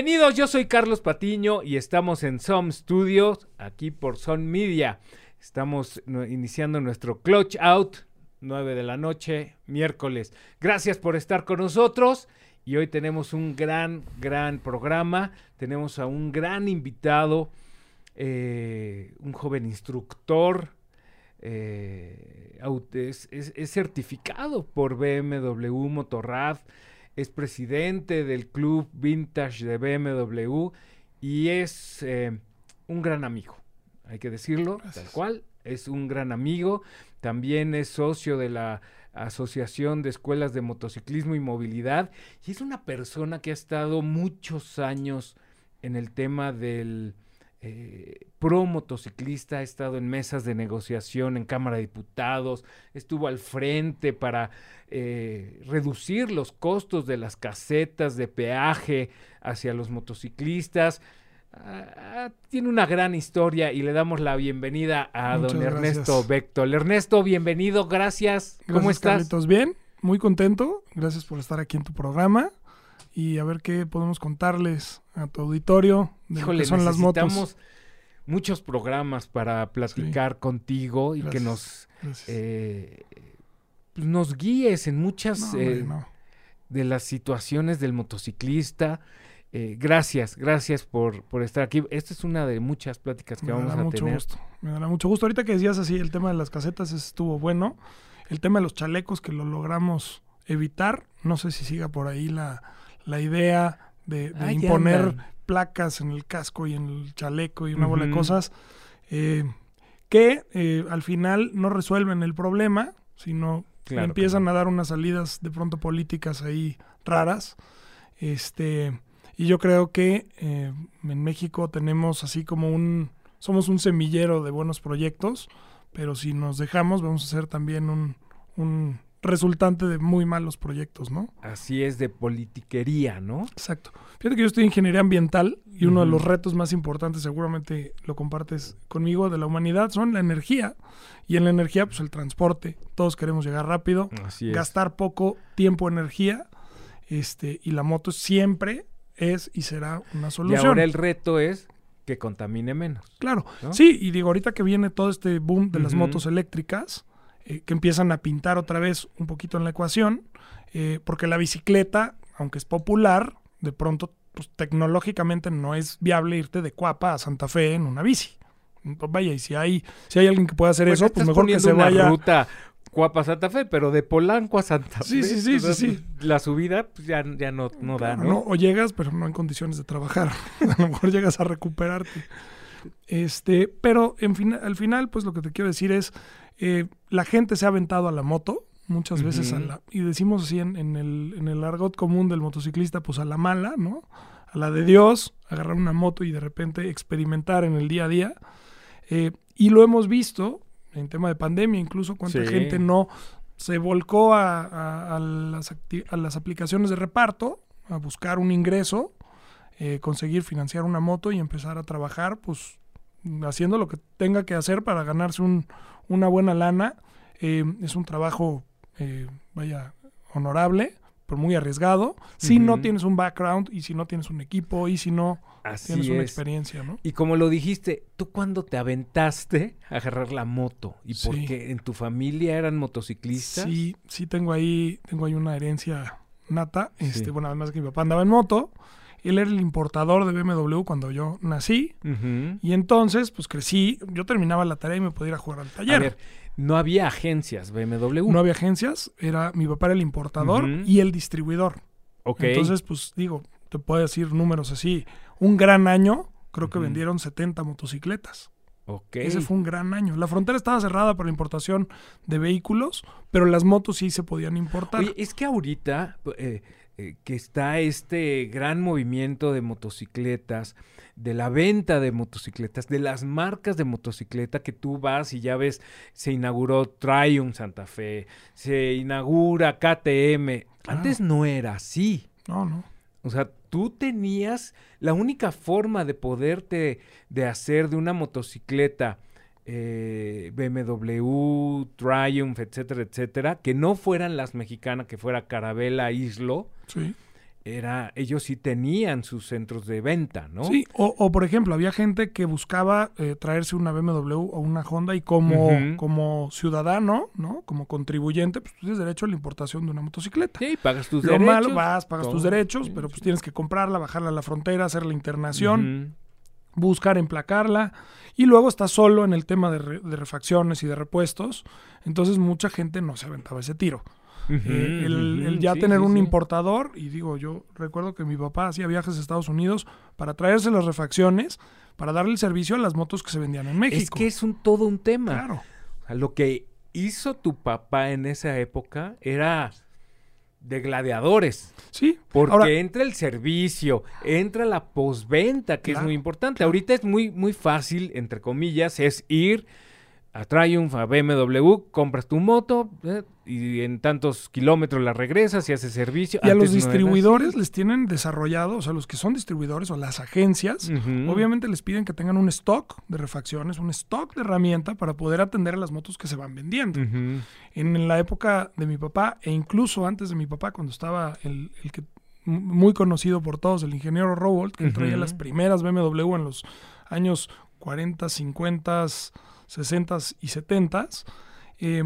Bienvenidos, yo soy Carlos Patiño y estamos en Som Studios, aquí por Son Media. Estamos iniciando nuestro Clutch Out, 9 de la noche, miércoles. Gracias por estar con nosotros y hoy tenemos un gran, gran programa. Tenemos a un gran invitado, eh, un joven instructor. eh, es- es certificado por BMW Motorrad, es presidente del club vintage de BMW y es eh, un gran amigo, hay que decirlo, Gracias. tal cual, es un gran amigo, también es socio de la Asociación de Escuelas de Motociclismo y Movilidad y es una persona que ha estado muchos años en el tema del eh, pro motociclista, ha estado en mesas de negociación en Cámara de Diputados, estuvo al frente para eh, reducir los costos de las casetas de peaje hacia los motociclistas. Ah, tiene una gran historia y le damos la bienvenida a Muchas don Ernesto. Vector. Ernesto, bienvenido, gracias. ¿Cómo estás? Carlitos. Bien, muy contento. Gracias por estar aquí en tu programa y a ver qué podemos contarles a tu auditorio de Híjole, lo que son las motos. necesitamos muchos programas para platicar contigo y que nos, eh, pues, nos guíes en muchas No, eh, no. de las situaciones del motociclista. Eh, gracias, gracias por, por estar aquí. Esta es una de muchas pláticas que Me vamos dará a mucho tener. gusto. Me dará mucho gusto. Ahorita que decías así, el tema de las casetas estuvo bueno. El tema de los chalecos que lo logramos evitar. No sé si siga por ahí la, la idea de, imponer placas en el casco y en el chaleco y una bola de cosas eh, que eh, al final no resuelven el problema, sino Claro empiezan a dar unas salidas de pronto políticas ahí raras. Este, y yo creo que eh, en México tenemos así como un, somos un semillero de buenos proyectos, pero si nos dejamos vamos a ser también un, un resultante de muy malos proyectos, ¿no? Así es de politiquería, ¿no? Exacto. Fíjate que yo estoy en ingeniería ambiental y uno de los retos más importantes, seguramente lo compartes conmigo, de la humanidad son la energía. Y en la energía, pues el transporte. Todos queremos llegar rápido, Así es. gastar poco tiempo, energía. Este, y la moto siempre es y será una Y solución. ahora el reto es que contamine menos. Claro, ¿no? sí, y digo, ahorita que viene todo este boom de las motos eléctricas, eh, que empiezan a pintar otra vez un poquito en la ecuación, eh, porque la bicicleta, aunque es popular, de pronto, pues tecnológicamente no es viable irte de Cuapa a Santa Fe en una bici. Entonces, vaya, y si hay, si hay alguien que pueda hacer Pues eso, pues mejor que se una vaya. ruta Cuapa Santa Fe, pero de Polanco a Santa Sí, Fe. sí, sí, sea, sí, sí. La subida pues, ya, ya no, no da, Claro, ¿no? O llegas, pero no en condiciones de trabajar. a lo mejor llegas a recuperarte. Este, pero en fin, al final, pues lo que te quiero decir es, eh, la gente se ha aventado a la moto muchas veces a la, y decimos así en, en el, en el argot común del motociclista, pues a la mala, ¿no? A la de Dios, agarrar una moto y de repente experimentar en el día a día. Eh, y lo hemos visto en tema de pandemia, incluso cuánta Sí. gente no se volcó a, a- a las acti- a las aplicaciones de reparto, a buscar un ingreso, eh, conseguir financiar una moto y empezar a trabajar, pues haciendo lo que tenga que hacer para ganarse un- una buena lana. Eh, es un trabajo, eh, vaya, honorable, pero muy arriesgado. Si no tienes un background y si no tienes un equipo y si no Así tienes una es. experiencia, ¿no? Y como lo dijiste, ¿tú cuándo te aventaste a agarrar la moto? ¿Y por Sí. qué? ¿En tu familia eran motociclistas? Sí, sí tengo ahí, tengo ahí una herencia nata. Sí. Este, bueno, además que mi papá andaba en moto. Él era el importador de BMW cuando yo nací. Y entonces, pues crecí. Yo terminaba la tarea y me podía ir a jugar al A taller. ver, no había agencias BMW. No había agencias. Era mi papá era el importador y el distribuidor. ok. Entonces, pues digo, te puedo decir números así. Un gran año, creo que vendieron 70 motocicletas. ok. Ese fue un gran año. La frontera estaba cerrada para la importación de vehículos, pero las motos sí se podían importar. Oye, es que ahorita eh, eh, que está este gran movimiento de motocicletas, de la venta de motocicletas, de las marcas de motocicleta que tú vas y ya ves, se inauguró Triumph Santa Fe, se inaugura KTM. Claro. Antes no era así. No, no. O sea, tú tenías la única forma de poderte de hacer de una motocicleta eh, BMW, Triumph, etcétera, etcétera, que no fueran las mexicanas, que fuera Carabela, Islo, Sí. era, ellos sí tenían sus centros de venta, ¿no? Sí, o, o, por ejemplo, había gente que buscaba eh, traerse una BMW o una Honda y como, como ciudadano, ¿no? Como contribuyente, pues tú tienes derecho a la importación de una motocicleta. Sí, pagas tus Lo derechos. malo, vas, pagas tus derechos, Sí, pero pues sí. tienes que comprarla, bajarla a la frontera, hacer la internación, buscar emplacarla. Y luego estás solo en el tema de, re- de refacciones y de repuestos. Entonces mucha gente no se aventaba ese tiro. Eh, el, ya sí, tener sí, un sí. importador, y digo, yo recuerdo que mi papá hacía viajes a Estados Unidos para traerse las refacciones, para darle el servicio a las motos que se vendían en México. Es que es un todo un tema. Claro. O sea, lo que hizo tu papá en esa época era de gladiadores. Sí. Porque Ahora, entra el servicio, entra la posventa, que es muy importante. Ahorita es muy, muy fácil, entre comillas, es ir a Triumph, a BMW, compras tu moto eh, y en tantos kilómetros la regresas y haces servicio. y a los no distribuidores les tienen desarrollado, o sea, los que son distribuidores o las agencias, obviamente les piden que tengan un stock de refacciones, un stock de herramienta para poder atender a las motos que se van vendiendo. En la época de mi papá, e incluso antes de mi papá, cuando estaba el, el que muy conocido por todos, el ingeniero Rowold, que traía Ujú. las primeras BMW en los años 40, 50, 60 y 70, eh,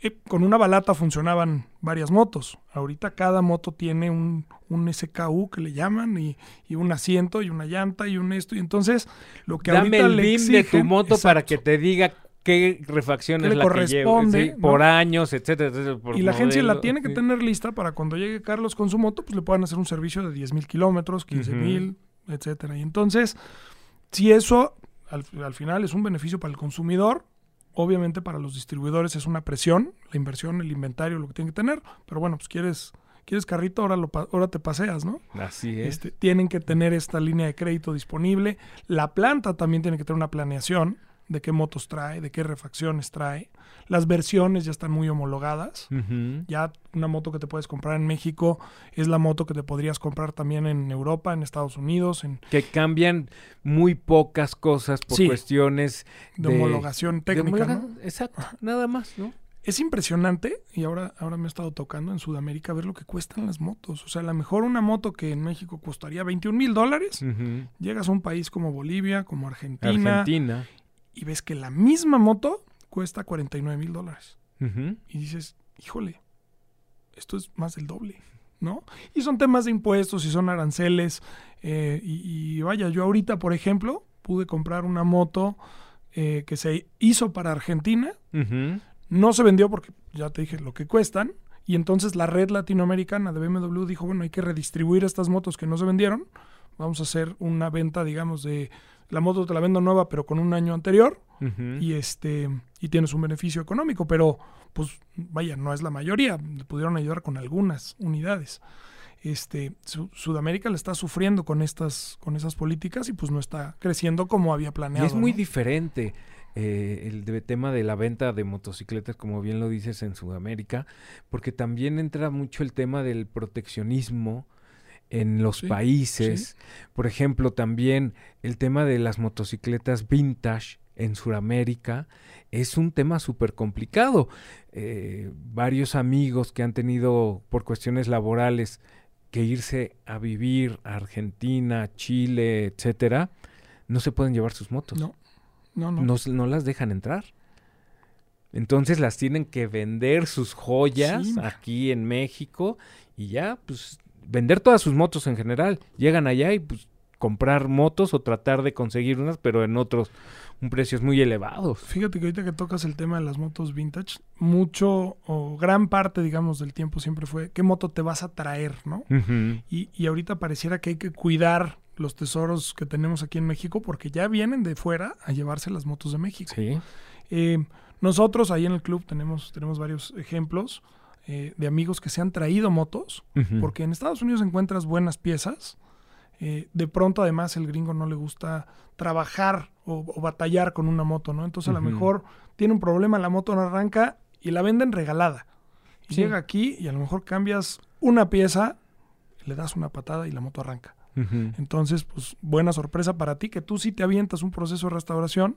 eh, con una balata funcionaban varias motos. Ahorita cada moto tiene un, un SKU que le llaman y, y un asiento y una llanta y un esto. Y entonces lo que Dame ahorita el le BIM de tu exigen- moto para que te diga qué refacción ¿Qué es le la que corresponde, no? Por años, etcétera, etcétera. por Y la agencia la tiene que sí. tener lista para cuando llegue Carlos con su moto, pues le puedan hacer un servicio de 10 mil kilómetros, 15 mil, etcétera. Y entonces, si eso al, al final es un beneficio para el consumidor, obviamente para los distribuidores es una presión, la inversión, el inventario, lo que tienen que tener, pero bueno, pues quieres, quieres carrito, ahora, lo, ahora te paseas, ¿no? Así es. Este, tienen que tener esta línea de crédito disponible. La planta también tiene que tener una planeación de qué motos trae, de qué refacciones trae. Las versiones ya están muy homologadas. Ya una moto que te puedes comprar en México es la moto que te podrías comprar también en Europa, en Estados Unidos, en que cambian muy pocas cosas por Sí. cuestiones de, homologación de técnica. homologa- ¿no? Exacto, nada más, ¿no? Es impresionante, y ahora, ahora me he estado tocando en Sudamérica ver lo que cuestan las motos. O sea, a lo mejor una moto que en México costaría 21 mil dólares, llegas a un país como Bolivia, como Argentina, Argentina. Y ves que la misma moto cuesta 49 mil dólares. Y dices, híjole, esto es más del doble, ¿no? Y son temas de impuestos y son aranceles. eh, y, y vaya, yo ahorita, por ejemplo, pude comprar una moto eh, que se hizo para Argentina. No se vendió porque ya te dije lo que cuestan. Y entonces la red latinoamericana de BMW dijo, bueno, hay que redistribuir estas motos que no se vendieron. Vamos a hacer una venta, digamos, de la moto te la vendo nueva, pero con un año anterior y este y tienes un beneficio económico, pero pues vaya, no es la mayoría, le pudieron ayudar con algunas unidades. Este, Su- Sudamérica le está sufriendo con estas con esas políticas y pues no está creciendo como había Y planeado. es muy ¿no? diferente eh, el de- tema de la venta de motocicletas, como bien lo dices en Sudamérica, porque también entra mucho el tema del proteccionismo en los Sí, países. Por ejemplo, también el tema de las motocicletas vintage en Sudamérica es un tema súper complicado. Eh, varios amigos que han tenido por cuestiones laborales que irse a vivir a Argentina, Chile, etcétera, no se pueden llevar sus motos. No, no, no. No, no las dejan entrar. Entonces las tienen que vender sus joyas Sí. aquí en México y ya, pues, vender todas sus motos en general. Llegan allá y pues comprar motos o tratar de conseguir unas, pero en otros un precios muy elevados. Fíjate que ahorita que tocas el tema de las motos vintage, mucho o gran parte, digamos, del tiempo siempre fue qué moto te vas a traer, ¿no? Y, y ahorita pareciera que hay que cuidar los tesoros que tenemos aquí en México porque ya vienen de fuera a llevarse las motos de México. Sí. Eh, nosotros ahí en el club tenemos, tenemos varios ejemplos eh, de amigos que se han traído motos, porque en Estados Unidos encuentras buenas piezas. eh, de pronto además el gringo no le gusta trabajar o, o batallar con una moto, ¿no? Entonces a lo mejor tiene un problema, la moto no arranca y la venden regalada. Y Sí. llega aquí y a lo mejor cambias una pieza, le das una patada y la moto arranca. Entonces, pues buena sorpresa para ti, que tú sí te avientas un proceso de restauración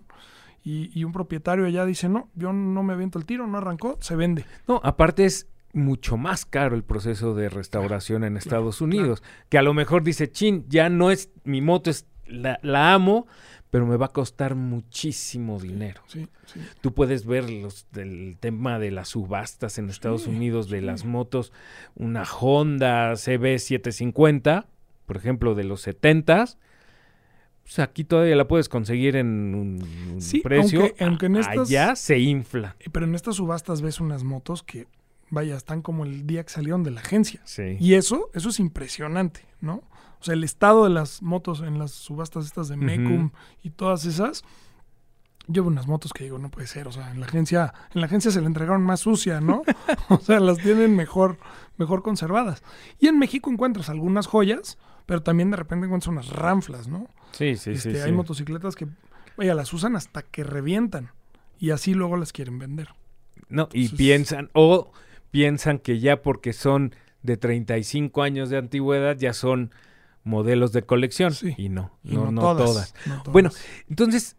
y, y un propietario allá dice, no, yo no me aviento el tiro, no arrancó, se vende. No, aparte es mucho más caro el proceso de restauración en Estados Unidos. Que a lo mejor dice, chin, ya no es, mi moto es, la, la amo, pero me va a costar muchísimo dinero. Sí, sí. Tú puedes ver los del tema de las subastas en Estados Sí, Unidos de las motos, una Honda CB750, por ejemplo, de los 70s. Pues aquí todavía la puedes conseguir en un, precio. aunque- aunque en estas- Allá se infla. Eh, Pero en estas subastas ves unas motos que, vaya, están como el día que salieron de la agencia. Sí. Y eso, eso es impresionante, ¿no? O sea, el estado de las motos en las subastas estas de. Mecum y todas esas. Yo veo unas motos que digo, no puede ser, o sea, en la agencia, en la agencia se la entregaron más sucia, ¿no? o sea, las tienen mejor, mejor conservadas. Y en México encuentras algunas joyas, pero también de repente encuentras unas ranflas, ¿no? Sí, sí, Este, sí. hay sí. motocicletas que, vaya, las usan hasta que revientan. Y así luego las quieren vender. No, y Entonces- piensan, o piensan que ya porque son de 35 años de antigüedad, ya son modelos de colección. Sí. Y no, Y no, no todas. no todas. Bueno, entonces,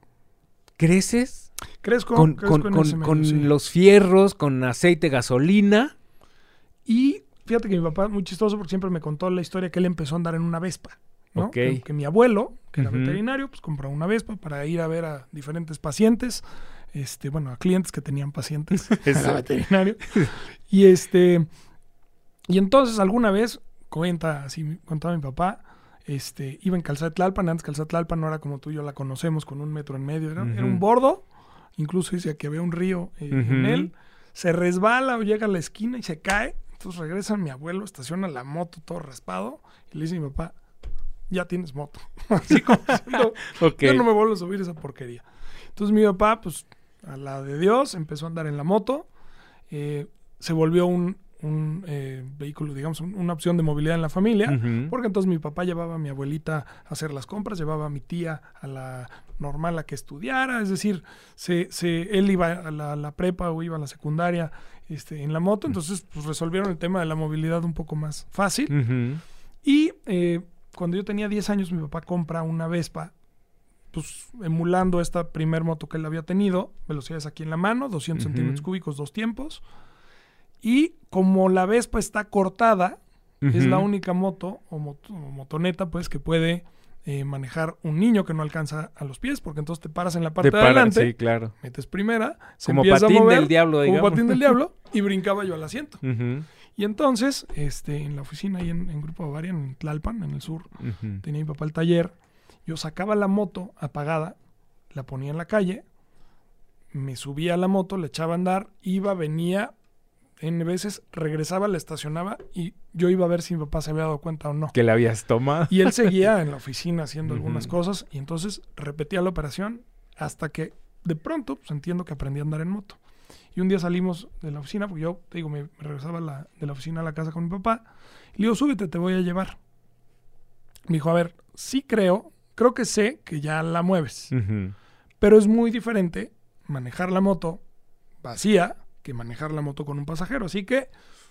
¿creces crezco, con, crezco con- con- medio, con sí. los fierros, con aceite, gasolina? Y fíjate que mi papá, muy chistoso, porque siempre me contó la historia que él empezó a andar en una Vespa. ¿no? Que, que mi abuelo, que era veterinario, pues compró una Vespa para ir a ver a diferentes pacientes. Este, bueno, a clientes que tenían pacientes. Era veterinario. Y este. Y entonces alguna vez, cuenta así, contaba mi papá, este, iba en Calzada Tlalpan, antes Calzada Tlalpan no era como tú y yo la conocemos, con un metro en medio, era, un bordo, incluso dice que había un río eh, en él, se resbala o llega a la esquina y se cae, entonces regresa mi abuelo, estaciona la moto todo raspado, y le dice a mi papá, ya tienes moto. Así como diciendo, Ok. yo no me vuelvo a subir esa porquería. Entonces mi papá, pues, a la de Dios, empezó a andar en la moto. eh, se volvió un, un, eh, vehículo, digamos, un- una opción de movilidad en la familia. Porque entonces mi papá llevaba a mi abuelita a hacer las compras, llevaba a mi tía a la normal a que estudiara, es decir, se, se, él iba a la, la prepa o iba a la secundaria este, en la moto, entonces pues resolvieron el tema de la movilidad un poco más fácil. Y eh, cuando yo tenía 10 años, mi papá compra una Vespa, pues emulando esta primer moto que él había tenido, velocidades aquí en la mano, 200 Ujú. centímetros cúbicos, dos tiempos. Y como la Vespa está cortada, es la única moto o, moto- o motoneta, pues, que puede eh, manejar un niño que no alcanza a los pies, porque entonces te paras en la parte Te de adelante, sí, claro. metes primera, se Como empieza patín a mover, del diablo, como digamos. patín del diablo, y brincaba yo al asiento. Y entonces, este, en la oficina ahí en, en Grupo Bavaria, en Tlalpan, en el sur, tenía mi papá el taller. Yo sacaba la moto apagada, la ponía en la calle, me subía a la moto, le echaba a andar, iba, venía, en veces regresaba, la estacionaba y yo iba a ver si mi papá se había dado cuenta o no. Que le habías tomado. Y él seguía en la oficina haciendo algunas cosas y entonces repetía la operación hasta que de pronto pues, entiendo que aprendí a andar en moto. Y un día salimos de la oficina, porque yo, te digo, me, me regresaba la- de la oficina a la casa con mi papá. Y le digo, súbete, te voy a llevar. Me dijo, a ver, sí creo, creo que sé que ya la mueves. Pero es muy diferente manejar la moto vacía que manejar la moto con un pasajero. Así que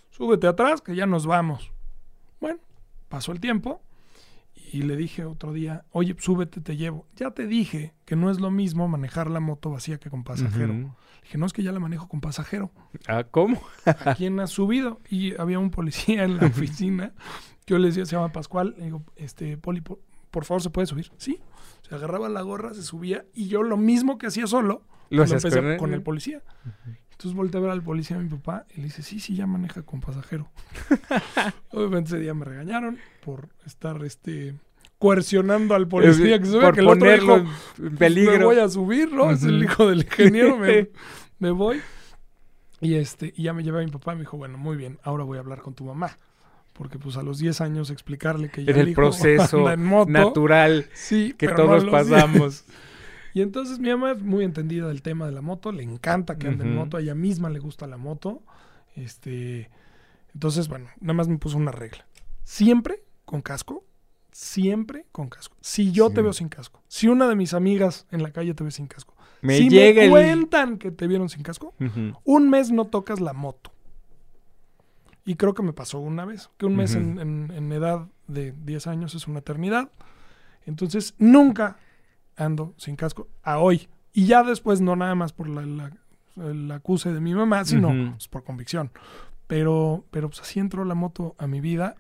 súbete atrás, que ya nos vamos. Bueno, pasó el tiempo y le dije otro día, oye, súbete, te llevo. Ya te dije que no es lo mismo manejar la moto vacía que con pasajero. Le dije, no es que ya la manejo con pasajero. Ah, ¿cómo? ¿A quién has subido? Y había un policía en la oficina. que Yo le decía, se llama Pascual. Le digo, este, Poli, por, favor, ¿se puede subir? Sí. Se agarraba la gorra, se subía y yo lo mismo que hacía solo, Lo empecé con el policía. Entonces volteé a ver al policía a mi papá y le dice, sí, sí, ya maneja con pasajero. Obviamente ese día me regañaron por estar este coercionando al policía que se ve Por que el otro dijo, en- en "Pues, peligro. Me voy a subir, ¿no? Es el hijo del ingeniero, me, me voy. Y este, y ya me llevé a mi papá y me dijo, bueno, muy bien, ahora voy a hablar con tu mamá. Porque pues a los 10 años explicarle que ya Era el hijo proceso anda en moto, natural sí, que no todos a los 10. pasamos. Y entonces mi mamá es muy entendida del tema de la moto, le encanta que ande en moto, a ella misma le gusta la moto. Este, entonces, bueno, nada más me puso una regla. Siempre con casco, siempre con casco. Si yo Sí. te veo sin casco, si una de mis amigas en la calle te ve sin casco, Me si llega me el... cuentan que te vieron sin casco, un mes no tocas la moto. Y creo que me pasó una vez, que un mes en, en- en edad de 10 años es una eternidad. Entonces, nunca ando sin casco a hoy. Y ya después, no nada más por la, la, el acuse de mi mamá, sino pues, por convicción. Pero, pero pues así entró la moto a mi vida.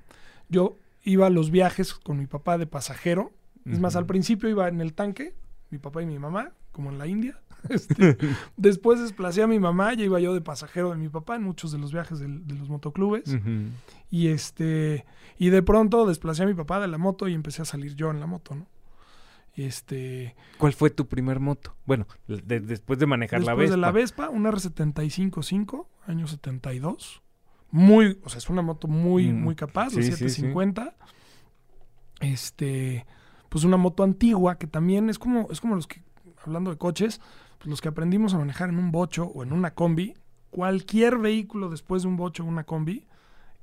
Yo iba a los viajes con mi papá de pasajero. Es más, al principio iba en el tanque, mi papá y mi mamá, como en la India. Este, después desplacé a mi mamá, ya iba yo de pasajero de mi papá en muchos de los viajes del- de los motoclubes. Y este, y de pronto desplacé a mi papá de la moto y empecé a salir yo en la moto, ¿no? Este, ¿Cuál fue tu primer moto? Bueno, de- después de manejar la después Vespa. de la Vespa, un R75-5, año 72. Muy, o sea, es una moto muy, Mm, muy capaz, la sí, sí, sí. 750. Este, pues una moto antigua que también es como, es como los que, hablando de coches, pues los que aprendimos a manejar en un bocho o en una combi. Cualquier vehículo después de un bocho o una combi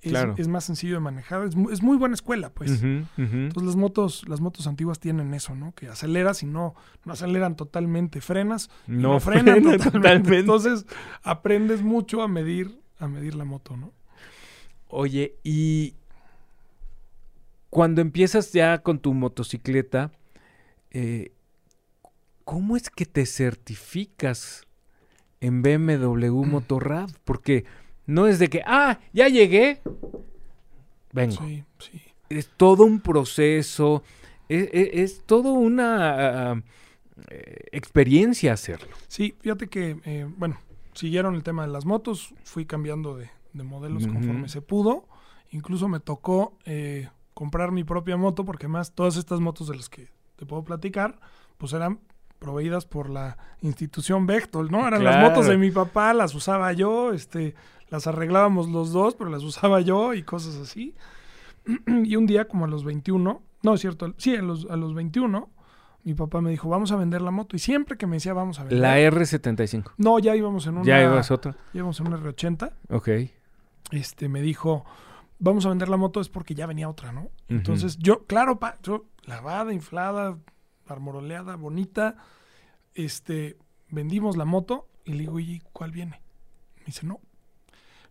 es, Claro. es más sencillo de manejar. Es, mu- es muy buena escuela, pues. Entonces las motos, las motos antiguas tienen eso, ¿no? Que aceleras y no, no aceleran totalmente, frenas y No, no, frenan frena totalmente. totalmente. Entonces aprendes mucho a medir, a medir la moto, ¿no? Oye, y cuando empiezas ya con tu motocicleta, eh, ¿cómo es que te certificas en BMW Motorrad? Porque no es de que, ah, ya llegué, vengo. Sí, sí. Es todo un proceso, es, es- es todo una eh, experiencia hacerlo. Sí, fíjate que, eh, bueno, siguieron el tema de las motos, fui cambiando de, de modelos conforme se pudo. Incluso me tocó eh, comprar mi propia moto, porque más todas estas motos de las que te puedo platicar, pues eran proveídas por la institución Bechtel, ¿no? Eran las motos de mi papá, las usaba yo, este, las arreglábamos los dos, pero las usaba yo y cosas así. y un día, como a los 21, no es cierto, sí, a los, a los 21, mi papá me dijo, vamos a vender la moto. Y siempre que me decía, vamos a vender. La R75. No, ya íbamos en una. ¿Ya ibas otra? ya íbamos en una R80. Ok. Este, me dijo, vamos a vender la moto, es porque ya venía otra, ¿no? Entonces, yo, claro, pa, yo, lavada, inflada, armoroleada, bonita. Este, vendimos la moto y le digo, ¿y cuál viene? Me dice, no.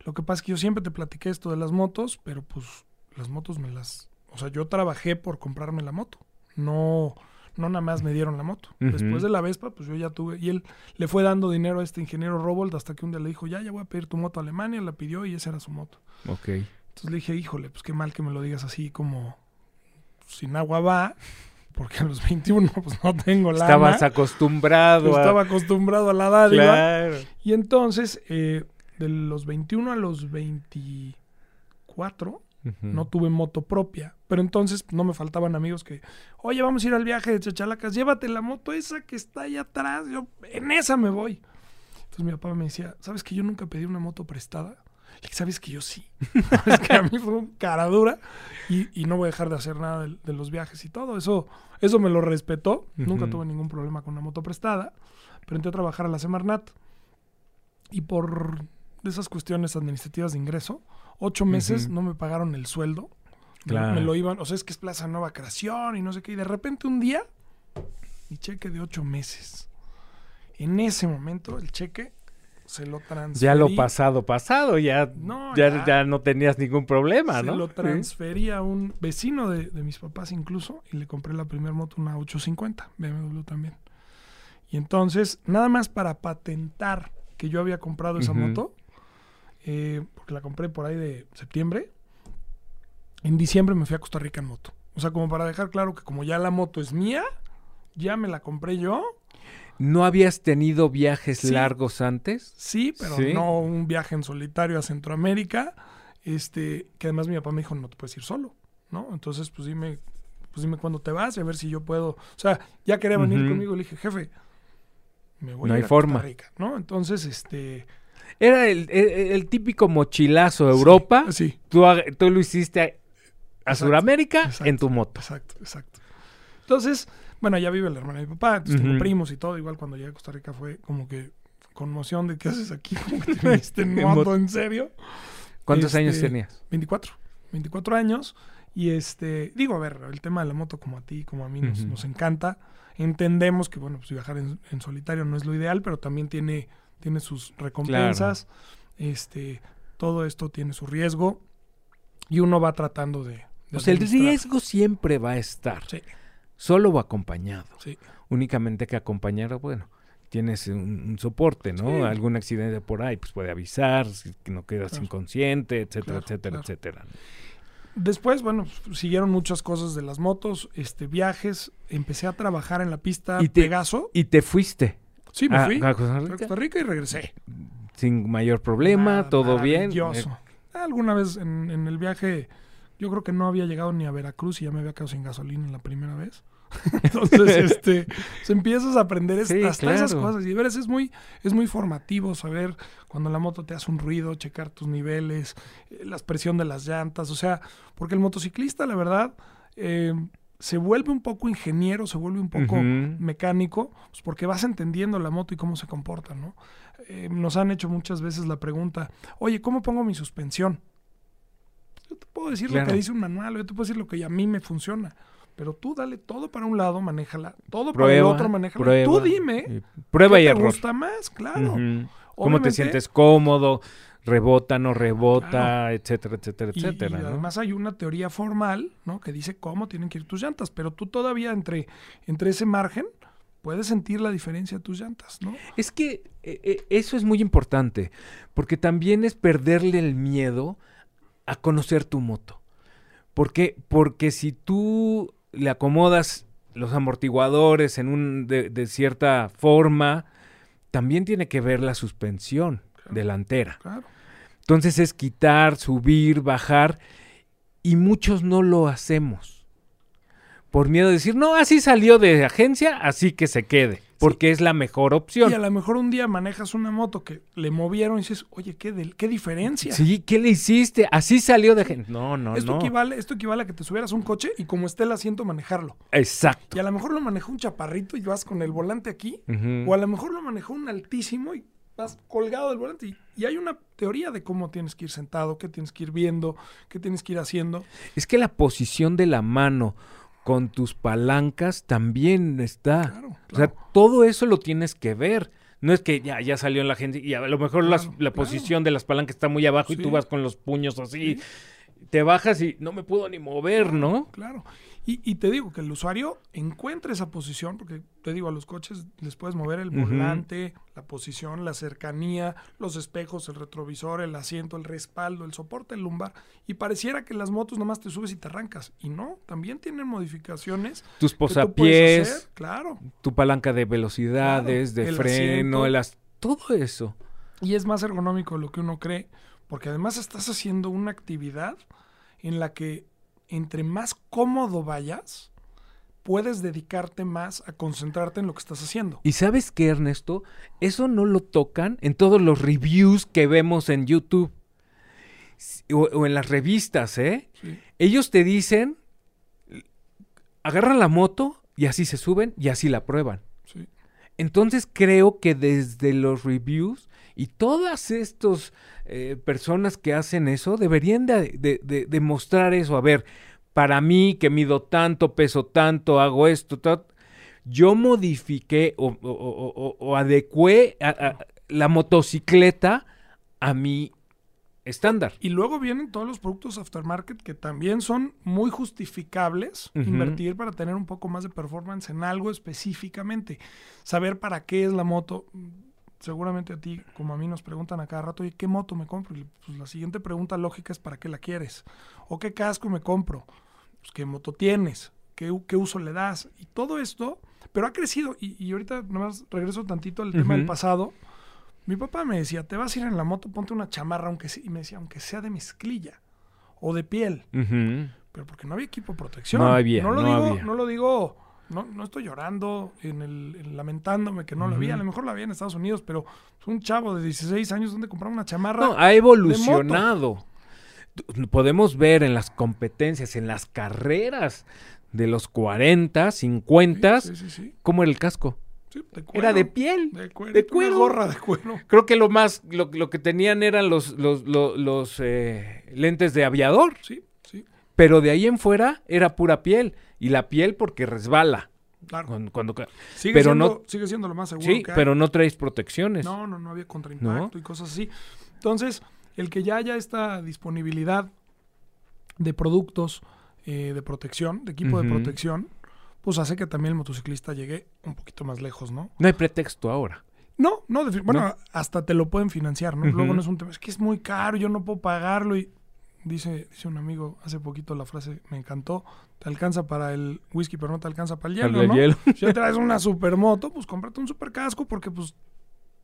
Lo que pasa es que yo siempre te platiqué esto de las motos, pero pues las motos me las. O sea, yo trabajé por comprarme la moto. No, no nada más me dieron la moto. Después de la Vespa, pues yo ya tuve. Y él le fue dando dinero a este ingeniero Robold hasta que un día le dijo, ya, ya voy a pedir tu moto a Alemania. La pidió y esa era su moto. Ok. Entonces le dije, híjole, pues qué mal que me lo digas así como sin agua va, porque a los 21 pues no tengo la Estabas acostumbrado a... estaba acostumbrado a la dádiva. Claro. Y entonces, eh, de los 21 a los 24, Ujú. no tuve moto propia. Pero entonces no me faltaban amigos que, oye, vamos a ir al viaje de Chachalacas, llévate la moto esa que está allá atrás, yo en esa me voy. Entonces mi papá me decía, ¿sabes que yo nunca pedí una moto prestada? ¿Sabes que yo sí? es que a mí fue un cara dura y, y no voy a dejar de hacer nada de, de los viajes y todo. Eso, eso me lo respetó. Nunca Ujú. tuve ningún problema con una moto prestada. Pero entré a trabajar a la Semarnat y por esas cuestiones administrativas de ingreso, ocho meses Ujú. no me pagaron el sueldo. Me- Claro. Me, lo iban, o sea, es que es Plaza Nueva Creación y no sé qué. Y de repente un día, mi cheque de ocho meses. En ese momento, el cheque se lo transferí. Ya lo pasado, pasado, ya No, ya, ya. ya no tenías ningún problema, Se ¿no? lo Sí. transferí a un vecino de, de mis papás incluso y le compré la primera moto, una 850, BMW también. Y entonces, nada más para patentar que yo había comprado esa moto, eh, porque la compré por ahí de septiembre, en diciembre me fui a Costa Rica en moto. O sea, como para dejar claro que como ya la moto es mía, ya me la compré yo, ¿No habías tenido viajes Sí. largos antes? Sí, pero Sí. no un viaje en solitario a Centroamérica. Este, que además mi papá me dijo, no te puedes ir solo, ¿no? Entonces, pues dime, pues dime cuándo te vas y a ver si yo puedo. O sea, ya quería venir conmigo, le dije, jefe, me voy No a hay ir a forma. Costa Rica, ¿no? Entonces, este. Era el, el- el típico mochilazo a Europa. Sí, Tú, lo hiciste a, a Sudamérica en tu moto. exacto, exacto. Entonces, bueno, ya vive la hermana de mi papá, entonces tengo primos y todo. Igual cuando llegué a Costa Rica fue como que conmoción de qué haces aquí, como que te viniste en serio. ¿Cuántos Este, años tenías? 24, 24 años. Y este, digo, a ver, el tema de la moto como a ti, como a mí nos, nos encanta. Entendemos que, bueno, pues viajar en, en solitario no es lo ideal, pero también tiene, tiene sus recompensas. Este, todo esto tiene su riesgo y uno va tratando de... de O sea, el riesgo siempre va a estar. Sí, Solo o acompañado. sí. Únicamente que acompañar, bueno, tienes un, un soporte, ¿no? Sí. Algún accidente por ahí, pues puede avisar, si que no quedas Claro. inconsciente, etcétera, Claro, etcétera, claro. etcétera. Después, bueno, siguieron muchas cosas de las motos, este, viajes. Empecé a trabajar en la pista Y te- Pegaso. Y te fuiste Sí, me a, fui a Costa Rica Costa Rica y regresé. sin mayor problema, Nada, todo bien. Eh, Alguna vez en, en el viaje, yo creo que no había llegado ni a Veracruz y ya me había quedado sin gasolina la primera vez. Entonces, este, se empiezas a aprender Sí, hasta esas cosas. Y de veras es muy, es muy formativo saber cuando la moto te hace un ruido, checar tus niveles, eh, la presión de las llantas. O sea, porque el motociclista, la verdad, eh, se vuelve un poco ingeniero, se vuelve un poco mecánico, pues porque vas entendiendo la moto y cómo se comporta, ¿no? Eh, nos han hecho muchas veces la pregunta, oye, ¿cómo pongo mi suspensión? Yo te puedo decir lo que dice un manual, yo te puedo decir lo que a mí me funciona, pero tú dale todo para un lado, manéjala, todo para el otro, manéjala. prueba. tú dime, prueba ¿qué y te error. gusta más? Claro. ¿Cómo te sientes cómodo? Rebota, no rebota, Claro. etcétera, etcétera, Y, etcétera. y ¿no? además hay una teoría formal, ¿no? Que dice cómo tienen que ir tus llantas, pero tú todavía entre, entre ese margen puedes sentir la diferencia de tus llantas, ¿no? Es que eh, eh, eso es muy importante, porque también es perderle el miedo a conocer tu moto. ¿Por qué? Porque si tú le acomodas los amortiguadores en un de, de cierta forma, también tiene que ver la suspensión Claro. delantera. Claro. Entonces es quitar, subir, bajar, y muchos no lo hacemos. Por miedo de decir, no, así salió de agencia, así que se quede, porque es la mejor opción. Y a lo mejor un día manejas una moto que le movieron y dices, oye, ¿qué, del- qué diferencia? Sí, ¿qué le hiciste? Así salió de gente. No, no, esto, no. equivale, esto equivale a que te subieras a un coche y como esté el asiento manejarlo. Exacto. Y a lo mejor lo manejó un chaparrito y vas con el volante aquí, o a lo mejor lo manejó un altísimo y vas colgado del volante. Y, y hay una teoría de cómo tienes que ir sentado, qué tienes que ir viendo, qué tienes que ir haciendo. Es que la posición de la mano con tus palancas también está. Claro, O sea, todo eso lo tienes que ver. No es que ya, ya salió en la gente y a lo mejor las- la posición de las palancas está muy abajo y tú vas con los puños así. Te bajas y no me puedo ni mover, ¿no? Claro. Y, y te digo que el usuario encuentre esa posición, porque te digo, a los coches les puedes mover el volante, la posición, la cercanía, los espejos, el retrovisor, el asiento, el respaldo, el soporte, el lumbar. Y pareciera que las motos nomás te subes y te arrancas. Y no, también tienen modificaciones. Tus posapiés, hacer, Claro. tu palanca de velocidades, Claro, de el freno, asiento. el as- todo eso. Y es más ergonómico de lo que uno cree, porque además estás haciendo una actividad en la que entre más cómodo vayas, puedes dedicarte más a concentrarte en lo que estás haciendo. ¿Y sabes qué, Ernesto? Eso no lo tocan en todos los reviews que vemos en YouTube o, o en las revistas, ¿eh? Sí. Ellos te dicen, agarran la moto y así se suben y así la prueban. Sí. Entonces creo que desde los reviews y todas estas eh, personas que hacen eso deberían de, de- de- de mostrar eso. A ver, para mí que mido tanto, peso tanto, hago esto, yo modifiqué o, o- o- o- o adecué a- a- la motocicleta a mi estándar. Y luego vienen todos los productos aftermarket que también son muy justificables invertir para tener un poco más de performance en algo específicamente. Saber para qué es la moto. Seguramente a ti, como a mí, nos preguntan a cada rato, ¿y qué moto me compro? Y pues la siguiente pregunta lógica es ¿para qué la quieres? ¿O qué casco me compro? Pues, ¿Qué moto tienes? ¿Qué, qué uso le das? Y todo esto, pero ha crecido. Y, y ahorita nomás regreso tantito al tema del pasado. Mi papá me decía, te vas a ir en la moto, ponte una chamarra, aunque sea, y me decía, aunque sea de mezclilla o de piel, pero porque no había equipo de protección. No había, lo no digo, había. no lo digo, no, no estoy llorando, en el, en lamentándome que no lo había, a lo mejor lo había en Estados Unidos, pero un chavo de 16 años donde comprar una chamarra. No, ha evolucionado. Podemos ver en las competencias, en las carreras de los 40, 50, sí, sí, sí, cómo era el casco. de Era de cuero, piel. de cuero, de una cuero. gorra de cuero. Creo que lo más, lo, lo que tenían eran los, los, los, los, eh, lentes de aviador, Sí, sí, pero de ahí en fuera era pura piel. Y la piel porque resbala. claro. Cuando, cuando Sigue, pero siendo, no- sigue siendo lo más seguro sí, que hay. pero no traes protecciones. No, no, no había contraimpacto y cosas así. Entonces, el que ya haya esta disponibilidad de productos eh, de protección, de equipo de protección, pues hace que también el motociclista llegue un poquito más lejos, ¿no? No hay pretexto ahora. No, no, bueno, ¿No? hasta te lo pueden financiar, ¿no? Luego no es un tema, es que es muy caro, yo no puedo pagarlo y dice, dice un amigo hace poquito la frase, me encantó, te alcanza para el whisky, pero no te alcanza para el hielo, el ¿no? hielo. Si traes una supermoto, pues cómprate un super casco porque pues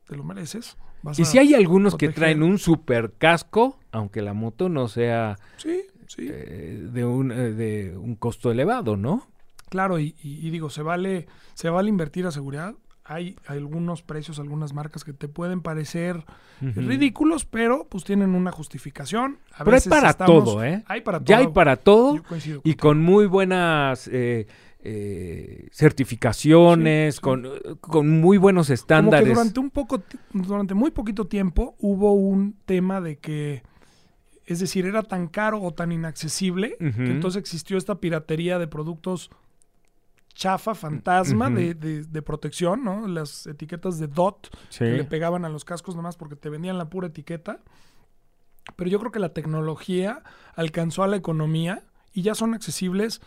te lo mereces. Vas Y si hay algunos que traen un super casco, aunque la moto no sea Sí, sí. eh, de, un, eh, de un costo elevado, ¿no? Claro, y, y- y digo, se vale, se vale invertir a seguridad. Hay algunos precios, algunas marcas que te pueden parecer Ujú. ridículos, pero pues tienen una justificación. A Pero hay veces para estamos- todo, ¿eh? Hay para todo. Ya hay para todo Yo coincido y contigo. con muy buenas eh, eh, certificaciones, Sí, sí. Con, con muy buenos Como estándares. que durante un poco, durante muy poquito tiempo hubo un tema de que, es decir, era tan caro o tan inaccesible que entonces existió esta piratería de productos chafa, fantasma de, de- de protección, ¿no? Las etiquetas de DOT Sí. que le pegaban a los cascos nomás porque te vendían la pura etiqueta. Pero yo creo que la tecnología alcanzó a la economía y ya son accesibles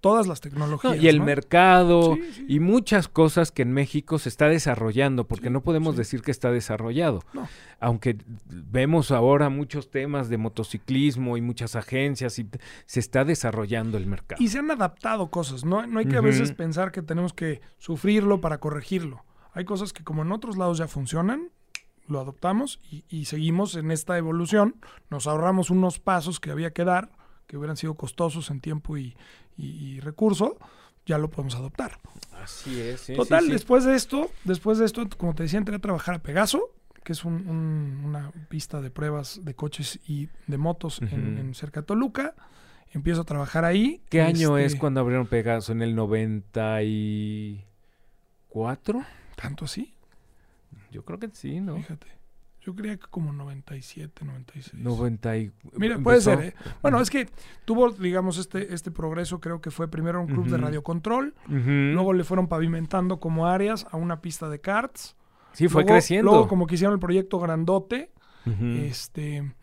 todas las No, tecnologías. y el ¿no? mercado Sí, sí. y muchas cosas que en México se está desarrollando, porque Sí, no podemos decir que está desarrollado. No. Aunque vemos ahora muchos temas de motociclismo y muchas agencias y se está desarrollando el mercado. Y se han adaptado cosas, ¿no? No hay que a veces pensar que tenemos que sufrirlo para corregirlo. Hay cosas que como en otros lados ya funcionan, lo adoptamos y, y seguimos en esta evolución. Nos ahorramos unos pasos que había que dar, que hubieran sido costosos en tiempo y, y- y recurso, ya lo podemos adoptar. Así es. sí, Total, sí, sí. después de esto, después de esto, como te decía, entré a trabajar a Pegaso, que es un- un- una pista de pruebas de coches y de motos en cerca de Toluca. Empiezo a trabajar ahí. ¿Qué año es Este, cuando abrieron Pegaso? ¿En el 94? ¿Tanto así? Yo creo que sí, ¿no? Fíjate. Yo creía que como 97, 96. 90 y... Mira, puede empezó. ser, ¿eh? Bueno, es que tuvo, digamos, este, este progreso, creo que fue primero un club de radiocontrol, Ujú. luego le fueron pavimentando como áreas a una pista de karts. sí, fue luego- creciendo. Luego como que hicieron el proyecto grandote, este...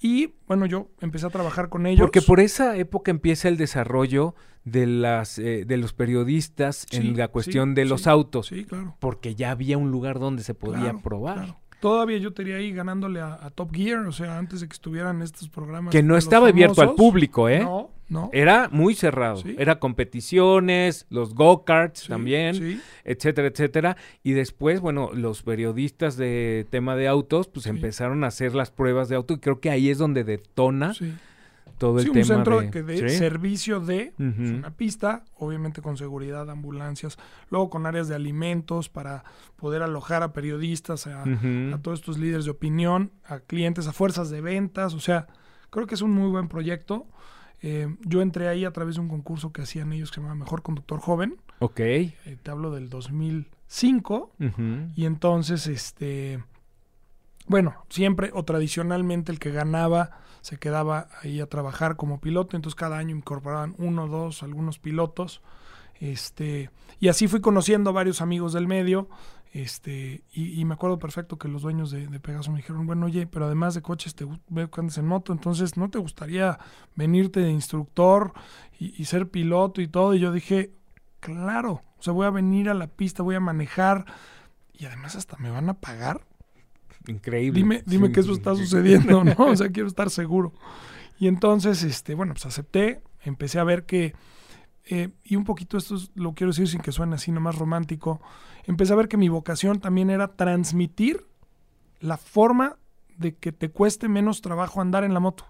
Y, bueno, yo empecé a trabajar con ellos. Porque por esa época empieza el desarrollo de las eh, de los periodistas Sí, en la sí, cuestión de los sí, autos, Sí, claro. porque ya había un lugar donde se podía claro, probar. claro. Todavía yo tenía ahí ganándole a, a Top Gear, o sea, antes de que estuvieran estos programas. Que no estaba abierto al público, ¿eh? No, no. Era muy cerrado. Sí. Era competiciones, los go-karts Sí, también, Sí, etcétera, etcétera. Y después, bueno, los periodistas de tema de autos, pues empezaron a hacer las pruebas de auto y creo que ahí es donde detona sí. todo el Sí, un tema centro de... que de ¿Sí? servicio de es una pista, obviamente con seguridad, ambulancias, luego con áreas de alimentos para poder alojar a periodistas, a, todos estos líderes de opinión, a clientes, a fuerzas de ventas, o sea, creo que es un muy buen proyecto. Eh, yo entré ahí a través de un concurso que hacían ellos que se llama Mejor Conductor Joven, Ok. eh, te hablo del 2005, Ujú. y entonces, este, bueno, siempre o tradicionalmente el que ganaba se quedaba ahí a trabajar como piloto, entonces cada año incorporaban uno, dos, algunos pilotos, este, y así fui conociendo a varios amigos del medio, este, y, me acuerdo perfecto que los dueños de, Pegaso me dijeron, bueno, oye, pero además de coches te veo que andas en moto, entonces ¿no te gustaría venirte de instructor y, y ser piloto y todo? Y yo dije, claro, o sea, voy a venir a la pista, voy a manejar, y además hasta me van a pagar. Increíble. Dime, dime Sí. que eso está sucediendo, ¿no? O sea, quiero estar seguro. Y entonces, este, bueno, pues acepté, empecé a ver que, eh, y un poquito esto es- lo quiero decir sin que suene así nomás romántico, empecé a ver que mi vocación también era transmitir la forma de que te cueste menos trabajo andar en la moto.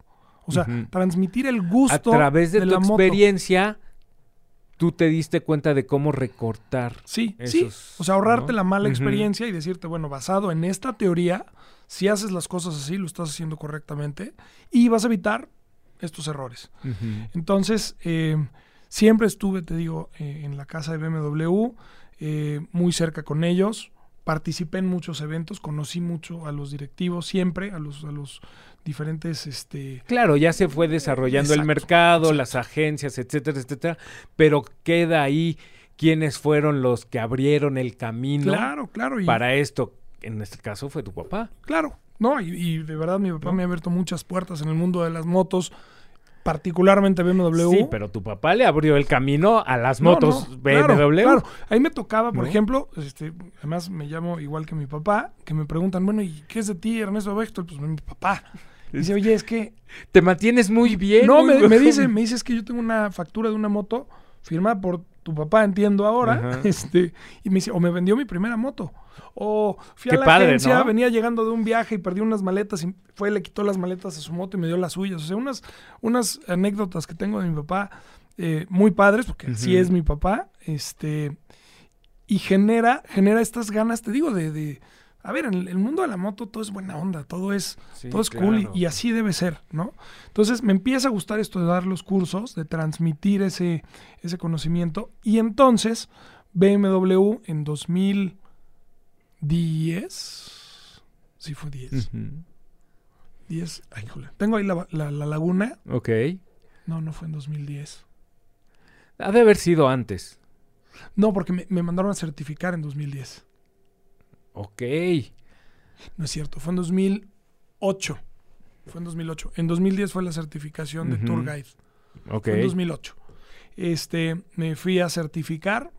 O sea, transmitir el A gusto través de, tu la moto. Tú te diste cuenta de cómo recortar. Sí, sí. O sea, ahorrarte ¿no? la mala experiencia y decirte, bueno, basado en esta teoría, si haces las cosas así, lo estás haciendo correctamente y vas a evitar estos errores. Entonces, eh, siempre estuve, te digo, eh, en la casa de BMW, eh, muy cerca con ellos. Participé en muchos eventos, conocí mucho a los directivos, siempre, a los, a los diferentes, este, Claro, ya se fue desarrollando el mercado, exacto. las agencias, etcétera, etcétera, pero queda ahí quiénes fueron los que abrieron el camino claro, claro, y, para esto. En este caso fue tu papá. Claro, no, y, y de verdad mi papá ¿No? me ha abierto muchas puertas en el mundo de las motos particularmente BMW. Sí, pero tu papá le abrió el camino a las No, motos no, BMW. Claro, claro. Ahí me tocaba, por ¿No? ejemplo, este, además me llamo igual que mi papá, que me preguntan, bueno, ¿y qué es de ti, Ernesto Bechtel? Pues mi papá. Dice, oye, es que... Te mantienes muy bien. no, muy me, me dice, me dice, es que yo tengo una factura de una moto firmada por tu papá, entiendo ahora. Ajá. Este, y me dice, o me vendió mi primera moto. O fui Qué a la padre, agencia, ¿no? venía llegando de un viaje y perdí unas maletas y fue, le quitó las maletas a su moto y me dio las suyas. O sea, unas, unas anécdotas que tengo de mi papá eh, muy padres, porque así Ujú. es mi papá. Este, y genera, genera estas ganas, te digo, de, de a ver, en el, mundo de la moto todo es buena onda, todo es, Sí, todo es cool y- así debe ser, ¿no? Entonces me empieza a gustar esto de dar los cursos, de transmitir ese, ese conocimiento. Y entonces BMW en 2010, sí fue 10, Ujú. 10, ay, híjole, tengo ahí la, la- la laguna, Ok. no, no fue en 2010. Ha de haber sido antes. No, porque me, me mandaron a certificar en 2010. Ok. No es cierto, fue en 2008. Fue en 2008. En 2010 fue la certificación de Ujú. Tour Guide. Ok. Fue en 2008. Este, me fui a certificar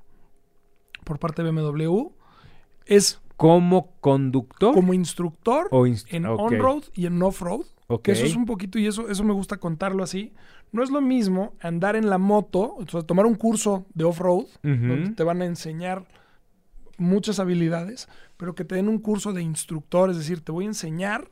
por parte de BMW. Es ¿Como conductor? como instructor o en on-road y en off-road. ok. Que eso es un poquito, y eso, eso me gusta contarlo así. No es lo mismo andar en la moto, o sea, tomar un curso de off-road, donde te van a enseñar muchas habilidades, pero que te den un curso de instructor, es decir, te voy a enseñar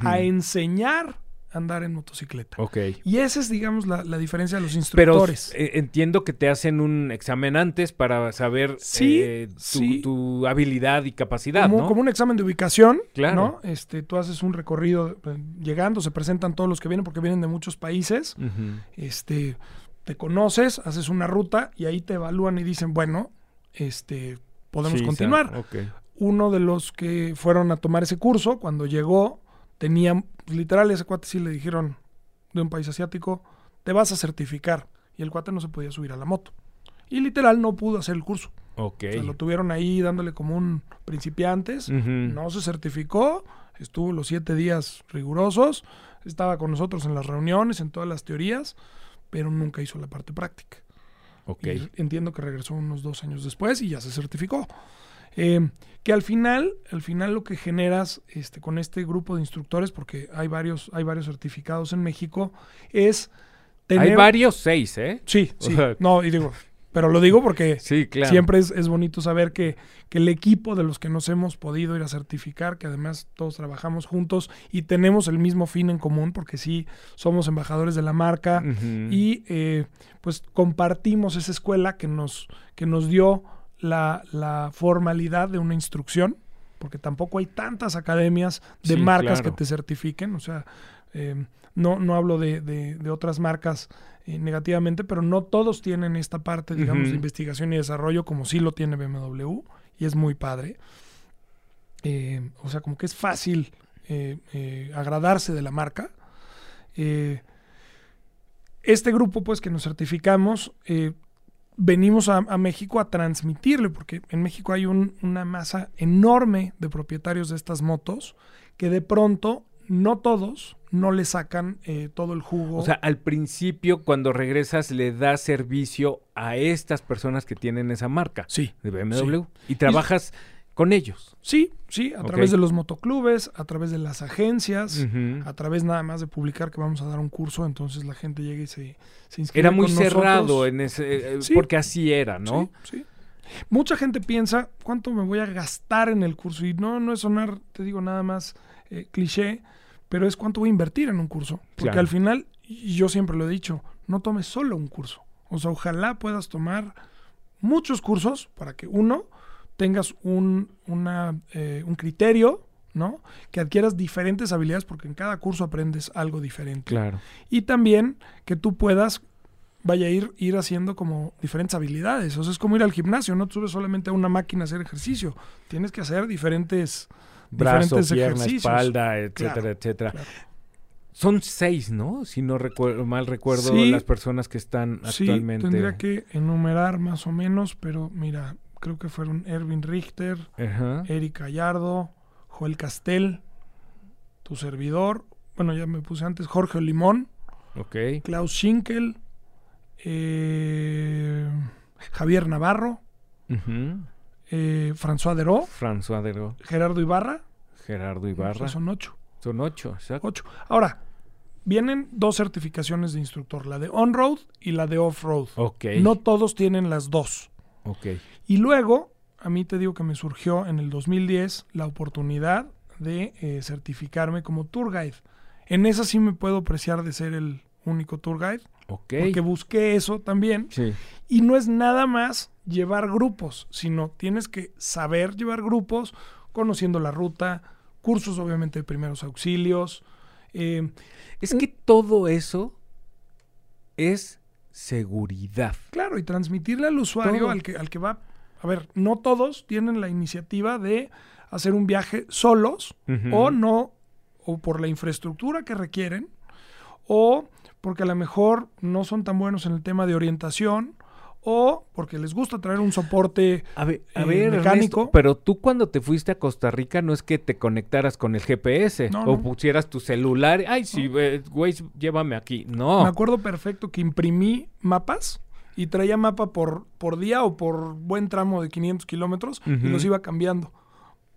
a enseñar a andar en motocicleta. Ok. Y esa es, digamos, la, la diferencia de los Pero instructores. eh, entiendo que te hacen un examen antes para saber Sí, eh, tu, sí. tu habilidad y capacidad, como, ¿no? como un examen de ubicación, Claro. ¿no? Este, tú haces un recorrido eh, llegando, se presentan todos los que vienen porque vienen de muchos países. Este, te conoces, haces una ruta y ahí te evalúan y dicen, bueno, este, podemos Sí, continuar. sa- ok. Uno de los que fueron a tomar ese curso, cuando llegó, tenía, pues, literal, ese cuate sí le dijeron de un país asiático, te vas a certificar. Y el cuate no se podía subir a la moto. Y literal no pudo hacer el curso. Ok. O sea, lo tuvieron ahí dándole como un principiantes. No se certificó, estuvo los siete días rigurosos, estaba con nosotros en las reuniones, en todas las teorías, pero nunca hizo la parte práctica. Ok. Y entiendo que regresó unos dos años después y ya se certificó. Eh, que al final, al final lo que generas este, con este grupo de instructores, porque hay varios, hay varios certificados en México, es tener. Hay varios seis, ¿eh? Sí, sí. No, y digo, pero lo digo porque Sí, claro. Siempre es, es bonito saber que, que el equipo de los que nos hemos podido ir a certificar, que además todos trabajamos juntos y tenemos el mismo fin en común, porque sí somos embajadores de la marca y eh, pues compartimos esa escuela que nos, que nos dio la, la formalidad de una instrucción, porque tampoco hay tantas academias de Sí, marcas claro. que te certifiquen, o sea, eh, no, no hablo de, de- de otras marcas eh, negativamente, pero no todos tienen esta parte, digamos, de investigación y desarrollo como sí lo tiene BMW y es muy padre. Eh, o sea, como que es fácil eh, eh, agradarse de la marca. Este grupo, pues, que nos certificamos, venimos a, a México a transmitirle, porque en México hay un- una masa enorme de propietarios de estas motos que de pronto, no todos, no le sacan eh, todo el jugo. O sea, al principio, cuando regresas, le das servicio a estas personas que tienen esa marca sí, de BMW y trabajas con ellos. sí, sí, a través de los motoclubes, a través de las agencias, a través nada más de publicar que vamos a dar un curso, entonces la gente llega y se, se inscribe. Era muy con cerrado nosotros. en ese, eh, Sí. porque así era, ¿no? Sí, sí. Mucha gente piensa, ¿cuánto me voy a gastar en el curso? Y no, no es sonar, te digo, nada más eh, cliché, pero es cuánto voy a invertir en un curso. Porque Claro. al final, y yo siempre lo he dicho, no tomes solo un curso. O sea, ojalá puedas tomar muchos cursos para que uno tengas un, una, eh, un criterio, ¿no? Que adquieras diferentes habilidades porque en cada curso aprendes algo diferente. Claro. Y también que tú puedas, vaya a ir, ir haciendo como diferentes habilidades. O sea, es como ir al gimnasio, no te subes solamente a una máquina a hacer ejercicio. Tienes que hacer diferentes, Brazo, diferentes pierna, ejercicios. espalda, etcétera, Claro, etcétera. claro. Son seis, ¿no? Si no recuerdo, mal recuerdo Sí. las personas que están Sí, actualmente. tendría que enumerar más o menos, pero mira, creo que fueron Erwin Richter, Ajá. Eric Gallardo, Joel Castel, tu servidor, bueno, ya me puse antes, Jorge Limón, Ok. Klaus Schinkel, eh, Javier Navarro, eh, François Deró, François Deró, Gerardo Ibarra. Gerardo Ibarra. Son ocho. Son ocho, exacto. ocho. Ahora, vienen dos certificaciones de instructor, la de on-road y la de off-road. Ok. No todos tienen las dos. Ok. Y luego, a mí te digo que me surgió en el 2010 la oportunidad de eh, certificarme como tour guide. En esa sí me puedo apreciar de ser el único tour guide, Ok. porque busqué eso también. Sí. Y no es nada más llevar grupos, sino tienes que saber llevar grupos, conociendo la ruta, cursos obviamente de primeros auxilios. eh, Es que todo eso es seguridad. Claro, y transmitirle al usuario, Todo. al que, al que va. A ver, no todos tienen la iniciativa de hacer un viaje solos o no, o por la infraestructura que requieren, o porque a lo mejor no son tan buenos en el tema de orientación, o porque les gusta traer un soporte. A ver, a eh, ver, mecánico. Ernesto, pero tú cuando te fuiste a Costa Rica no es que te conectaras con el GPS No, o no. pusieras tu celular. Ay, sí, eh, güey, llévame aquí. Me No. acuerdo perfecto que imprimí mapas y traía mapa por, por día o por buen tramo de 500 kilómetros y los iba cambiando.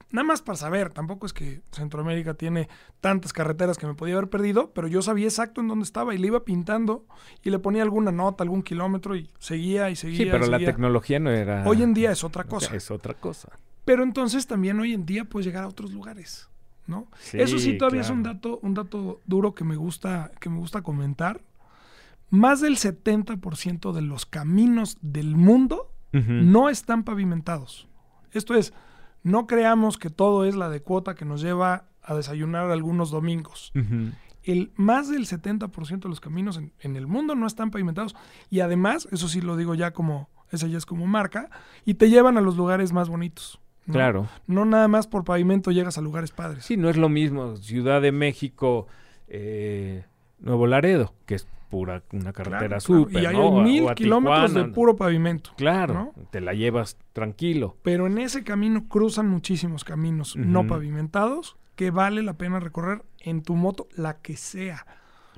Nada más para saber, tampoco es que Centroamérica tiene tantas carreteras que me podía haber perdido, pero yo sabía exacto en dónde estaba y le iba pintando y le ponía alguna nota, algún kilómetro y seguía y seguía. Sí, pero y la tecnología no era. Hoy en día es otra cosa. Es otra cosa. Pero entonces también hoy en día puedes llegar a otros lugares, ¿no? Sí, Eso sí todavía es un dato, un dato duro que me gusta, que me gusta comentar. Más del 70% de los caminos del mundo no están pavimentados. Esto es, no creamos que todo es la de cuota que nos lleva a desayunar algunos domingos. El más del 70% de los caminos en, en el mundo no están pavimentados y además, eso sí lo digo ya como, esa ya es como marca, y te llevan a los lugares más bonitos. ¿no? Claro. No nada más por pavimento llegas a lugares padres. Sí, no es lo mismo Ciudad de México, eh, Nuevo Laredo, que es pura una carretera claro. súper. Y hay ¿no? A- mil a kilómetros de puro pavimento. Claro, ¿no? te la llevas tranquilo. Pero en ese camino cruzan muchísimos caminos no pavimentados que vale la pena recorrer en tu moto, la que sea.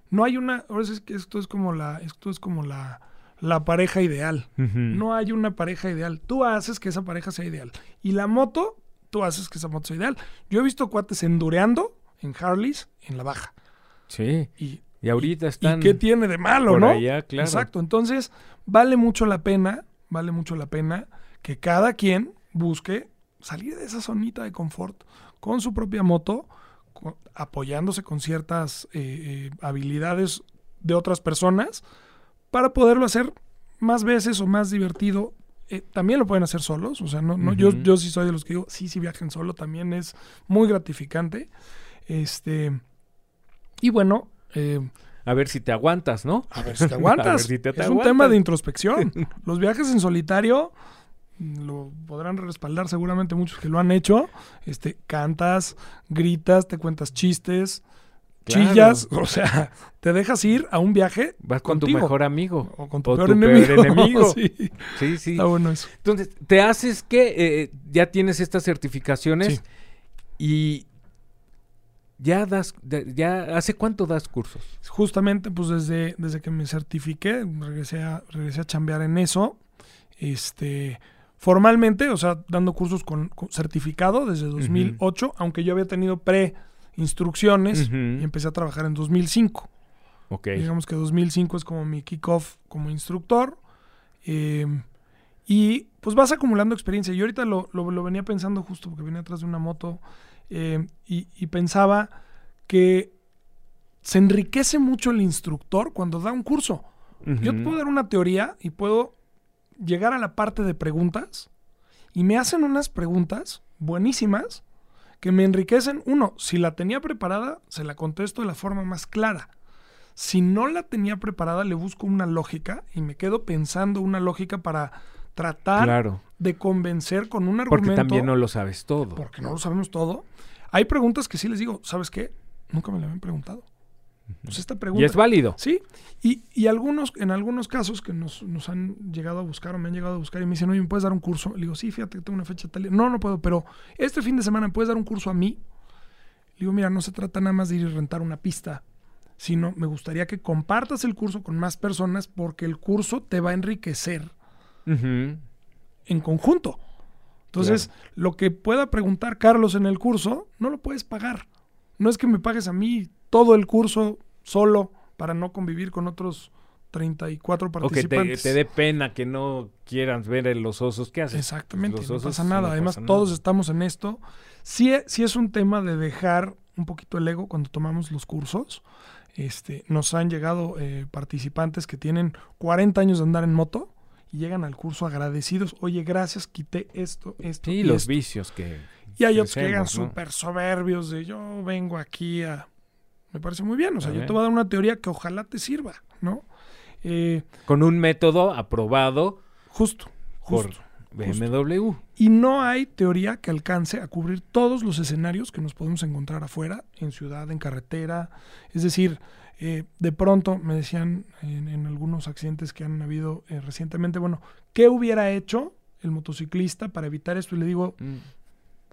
No hay una, ahora es que esto es como la, esto es como la, la pareja ideal. No hay una pareja ideal. Tú haces que esa pareja sea ideal. Y la moto, tú haces que esa moto sea ideal. Yo he visto cuates endureando en Harleys en la baja. Sí, Y, y ahorita ¿y están qué tiene de malo, por no? allá, claro. Exacto. Entonces, vale mucho la pena, vale mucho la pena que cada quien busque salir de esa zonita de confort con su propia moto, apoyándose con ciertas eh, eh, habilidades de otras personas para poderlo hacer más veces o más divertido. Eh, también lo pueden hacer solos, o sea, no, no, yo, yo sí soy de los que digo, sí, sí viajen solo, también es muy gratificante. Este, y bueno, eh, A ver si te aguantas, ¿no? a ver si te aguantas. A ver si te- te es un tema de introspección. Los viajes en solitario mm, lo podrán respaldar seguramente muchos que lo han hecho. Este, cantas, gritas, te cuentas chistes, Claro. chillas, o sea, te dejas ir a un viaje Vas con tu mejor amigo. o con tu o peor tu enemigo. peor enemigo. sí, Sí, sí. está bueno eso. Entonces, te haces que eh, ya tienes estas certificaciones Sí. y ya das, ya hace cuánto das cursos. Justamente, pues desde, desde que me certifiqué, regresé a, regresé a chambear en eso. Este, formalmente, o sea, dando cursos con, con certificado desde 2008, aunque yo había tenido pre-instrucciones y empecé a trabajar en 2005. Ok. Digamos que 2005 es como mi kickoff como instructor. eh, y pues vas acumulando experiencia. Yo ahorita lo, lo- lo venía pensando justo porque venía atrás de una moto eh, y, y pensaba que se enriquece mucho el instructor cuando da un curso. Yo te puedo dar una teoría y puedo llegar a la parte de preguntas y me hacen unas preguntas buenísimas que me enriquecen. Uno, si la tenía preparada, se la contesto de la forma más clara. Si no la tenía preparada, le busco una lógica y me quedo pensando una lógica para tratar Claro, de convencer con un argumento. porque también no lo sabes todo. porque no lo sabemos todo. Hay preguntas que sí les digo, ¿sabes qué? Nunca me la habían preguntado. Pues esta pregunta. Y es válido. Sí, y, y algunos, en algunos casos que nos, nos han llegado a buscar o me han llegado a buscar y me dicen, oye, ¿me puedes dar un curso? Le digo, sí, fíjate que tengo una fecha tal. No, no puedo, pero este fin de semana, ¿me puedes dar un curso a mí? Le digo, mira, no se trata nada más de ir y rentar una pista, sino me gustaría que compartas el curso con más personas porque el curso te va a enriquecer En conjunto. Entonces, lo que pueda preguntar Carlos en el curso, no lo puedes pagar. No es que me pagues a mí todo el curso solo para no convivir con otros 34 O que te, participantes. te dé pena que no quieran ver los osos. ¿Qué haces? Exactamente, Los no pasa no nada. Además, pasa nada. todos estamos en esto. Sí, e- sí es un tema de dejar un poquito el ego cuando tomamos los cursos. Este, nos han llegado eh, participantes que tienen 40 años de andar en moto y llegan al curso agradecidos. Oye, gracias, quité esto, esto. Sí, y los esto". vicios que. Y hay otros que llegan ¿no? súper soberbios de yo vengo aquí a... Me parece muy bien. O sea, A yo ver. te voy a dar una teoría que ojalá te sirva, ¿no? Eh, Con un método aprobado justo, por justo. BMW. Y no hay teoría que alcance a cubrir todos los escenarios que nos podemos encontrar afuera, en ciudad, en carretera. Es decir, eh, de pronto me decían en, en algunos accidentes que han habido eh, recientemente, bueno, ¿qué hubiera hecho el motociclista para evitar esto? Y le digo, Mm.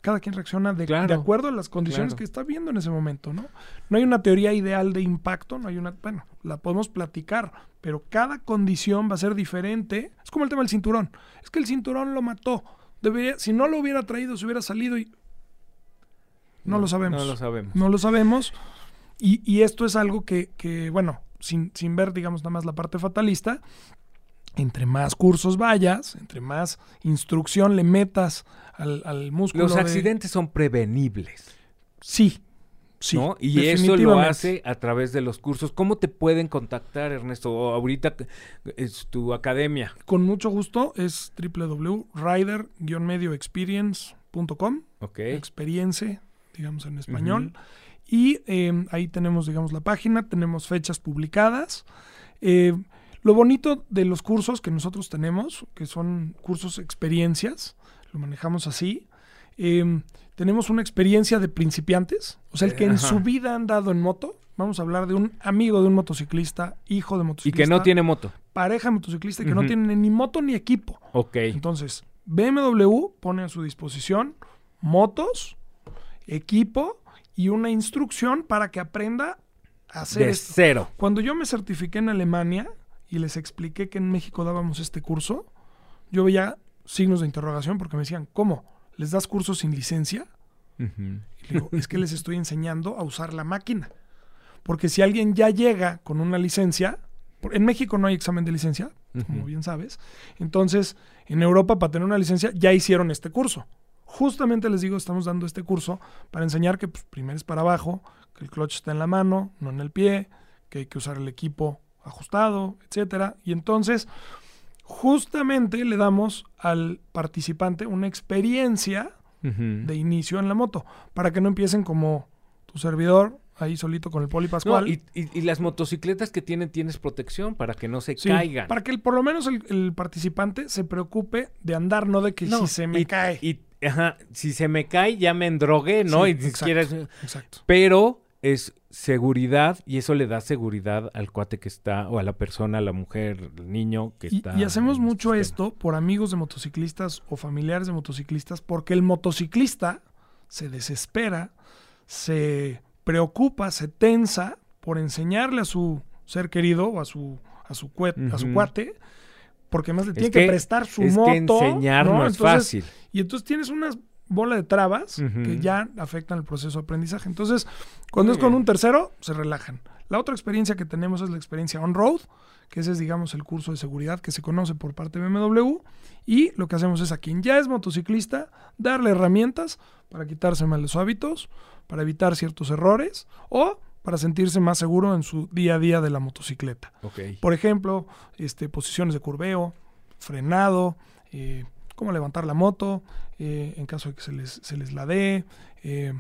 cada quien reacciona de, Claro, de acuerdo a las condiciones claro. que está viendo en ese momento, ¿no? No hay una teoría ideal de impacto, no hay una, bueno, la podemos platicar, pero cada condición va a ser diferente. Es como el tema del cinturón. Es que el cinturón lo mató. Debería, si no lo hubiera traído, se hubiera salido y no, lo sabemos. No lo sabemos. No lo sabemos. Y, y esto es algo que, que, bueno, sin, sin ver, digamos, nada más la parte fatalista, entre más cursos vayas, entre más instrucción le metas al, al músculo. Los de- accidentes son prevenibles. Sí, sí. ¿no? Y eso lo hace a través de los cursos. ¿Cómo te pueden contactar, Ernesto? O ahorita es tu academia. Con mucho gusto es www.rider-medioexperience.com, Ok. experiencia, digamos en español. Y eh, ahí tenemos, digamos, la página, tenemos fechas publicadas. Eh, lo bonito de los cursos que nosotros tenemos, que son cursos experiencias, lo manejamos así. eh, tenemos una experiencia de principiantes, o sea, el que en Ajá. su vida han dado en moto. Vamos a hablar de un amigo de un motociclista, hijo de Y motociclista. que no tiene moto. pareja de motociclista y que no Ujú. tienen ni moto ni equipo. Ok. Entonces, BMW pone a su disposición motos, equipo y una instrucción para que aprenda a hacer De esto. cero. Cuando yo me certifiqué en Alemania y les expliqué que en México dábamos este curso, yo veía signos de interrogación porque me decían, ¿cómo? ¿Les das cursos sin licencia? Y digo, es que les estoy enseñando a usar la máquina. Porque si alguien ya llega con una licencia, en México no hay examen de licencia, como bien sabes. Entonces, en Europa, para tener una licencia, ya hicieron este curso. Justamente les digo, estamos dando este curso para enseñar que pues, primero es para abajo, que el clutch está en la mano, no en el pie, que hay que usar el equipo ajustado, etcétera. Y entonces, justamente le damos al participante una experiencia de inicio en la moto, para que no empiecen como tu servidor, ahí solito con el Poli No, Pascual. y, y- y las motocicletas que tienen, tienes protección para que no se Sí, caigan. Para que el- por lo menos el, el participante se preocupe de andar, no de que No, si se me y- cae. Y, ajá, si se me cae, ya me endrogué, ¿no? Sí, y ni exacto. siquiera es- Exacto. Pero es seguridad y eso le da seguridad al cuate que está, o a la persona, a la mujer, al niño que Y, está. y hacemos mucho sistema. esto por amigos de motociclistas o familiares de motociclistas, porque el motociclista se desespera, se preocupa, se tensa por enseñarle a su ser querido o a su, a su, cue- a su cuate, porque además le tiene que- que, prestar su es moto. que enseñar no, es Entonces, fácil. Y entonces tienes una bola de trabas que ya afectan el proceso de aprendizaje. Entonces, cuando Muy es con bien. un tercero, se relajan. La otra experiencia que tenemos es la experiencia on-road, que ese es, digamos, el curso de seguridad que se conoce por parte de BMW. Y lo que hacemos es a quien ya es motociclista, darle herramientas para quitarse malos hábitos, para evitar ciertos errores o para sentirse más seguro en su día a día de la motocicleta. Por ejemplo, este, posiciones de curveo, frenado, eh, cómo levantar la moto, eh, en caso de que se les, se les ladee, eh,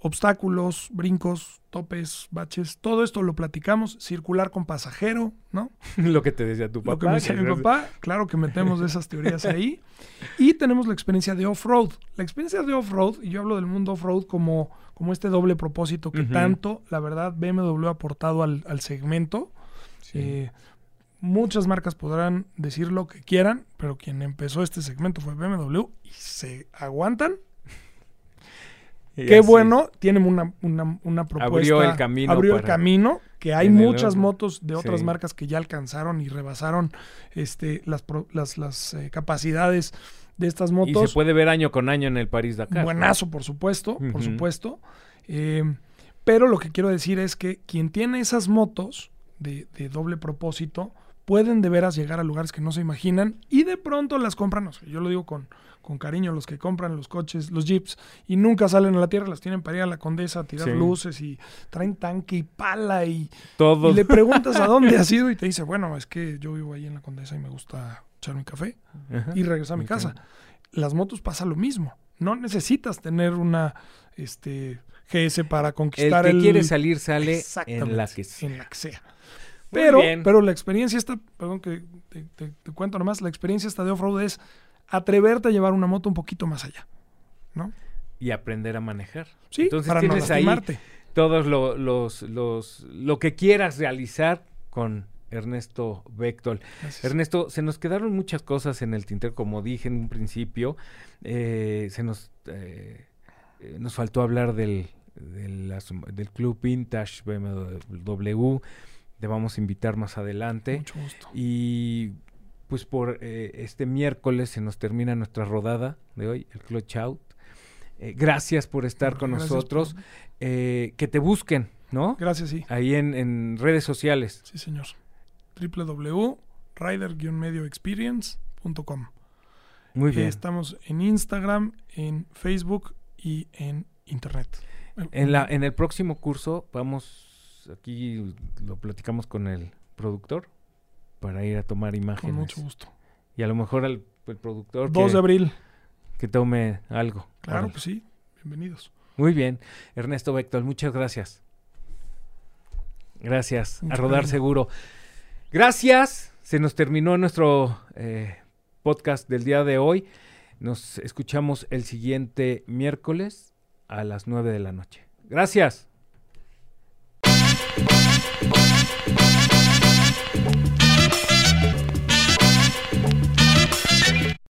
obstáculos, brincos, topes, baches, todo esto lo platicamos, circular con pasajero, ¿no? Lo que te decía tu papá. Lo que me decía mi papá, claro que metemos esas teorías ahí. Y tenemos la experiencia de off-road. La experiencia de off-road, y yo hablo del mundo off-road como, como este doble propósito que tanto, la verdad, BMW ha aportado al, al segmento. Sí. Eh, muchas marcas podrán decir lo que quieran, pero quien empezó este segmento fue BMW y se aguantan. Y Qué bueno, tienen una, una, una propuesta. Abrió el camino Abrió el camino, que hay el muchas motos de otras Sí. marcas que ya alcanzaron y rebasaron este, las, las, las eh, capacidades de estas Y motos. se puede ver año con año en el París Dakar. Buenazo, por supuesto, por supuesto. Eh, pero lo que quiero decir es que quien tiene esas motos de, de doble propósito pueden de veras llegar a lugares que no se imaginan y de pronto las compran. o sea, yo lo digo con, con cariño, los que compran los coches, los jeeps y nunca salen a la tierra, las tienen para ir a la condesa a tirar Sí. luces y traen tanque y pala y, Todo. y le preguntas a dónde has ido y te dice, bueno, es que yo vivo ahí en la condesa y me gusta echar mi café Ajá. y regresar a mi casa. Las motos pasa lo mismo. No necesitas tener una este, GS para El conquistar que el. quiere salir sale en la que sea. en la que sea. Pero, pero la experiencia está, perdón que te, te- te cuento nomás, la experiencia esta de off-road es atreverte a llevar una moto un poquito más allá. ¿No? Y aprender a manejar. Sí, Entonces para no tienes ahí lastimarte. todos lo- los, los, lo que quieras realizar con Ernesto Bechtold. Gracias. Ernesto, se nos quedaron muchas cosas en el tintero, como dije en un principio. Eh, se nos, eh, eh, nos faltó hablar del, del Club Vintage BMW. Te vamos a invitar más adelante. Mucho gusto. Y pues por eh, este miércoles se nos termina nuestra rodada de hoy, el Clutch Out. Eh, gracias por estar con nosotros. por- Eh, que te busquen, ¿no? Gracias, sí. Ahí en, en redes sociales. Sí, señor. www.rider-experience.com Muy Eh, bien. Estamos en Instagram, en Facebook y en Internet. En, la, en el próximo curso vamos, aquí lo platicamos con el productor para ir a tomar Con imágenes. mucho gusto. Y a lo mejor el, el productor 2 que, de abril. que tome algo. Claro que sí. Bienvenidos. Muy bien. Ernesto Bechtold, muchas gracias. Gracias. A rodar seguro. Gracias. Se nos terminó nuestro eh, podcast del día de hoy. Nos escuchamos el siguiente miércoles a las 9 de la noche. Gracias.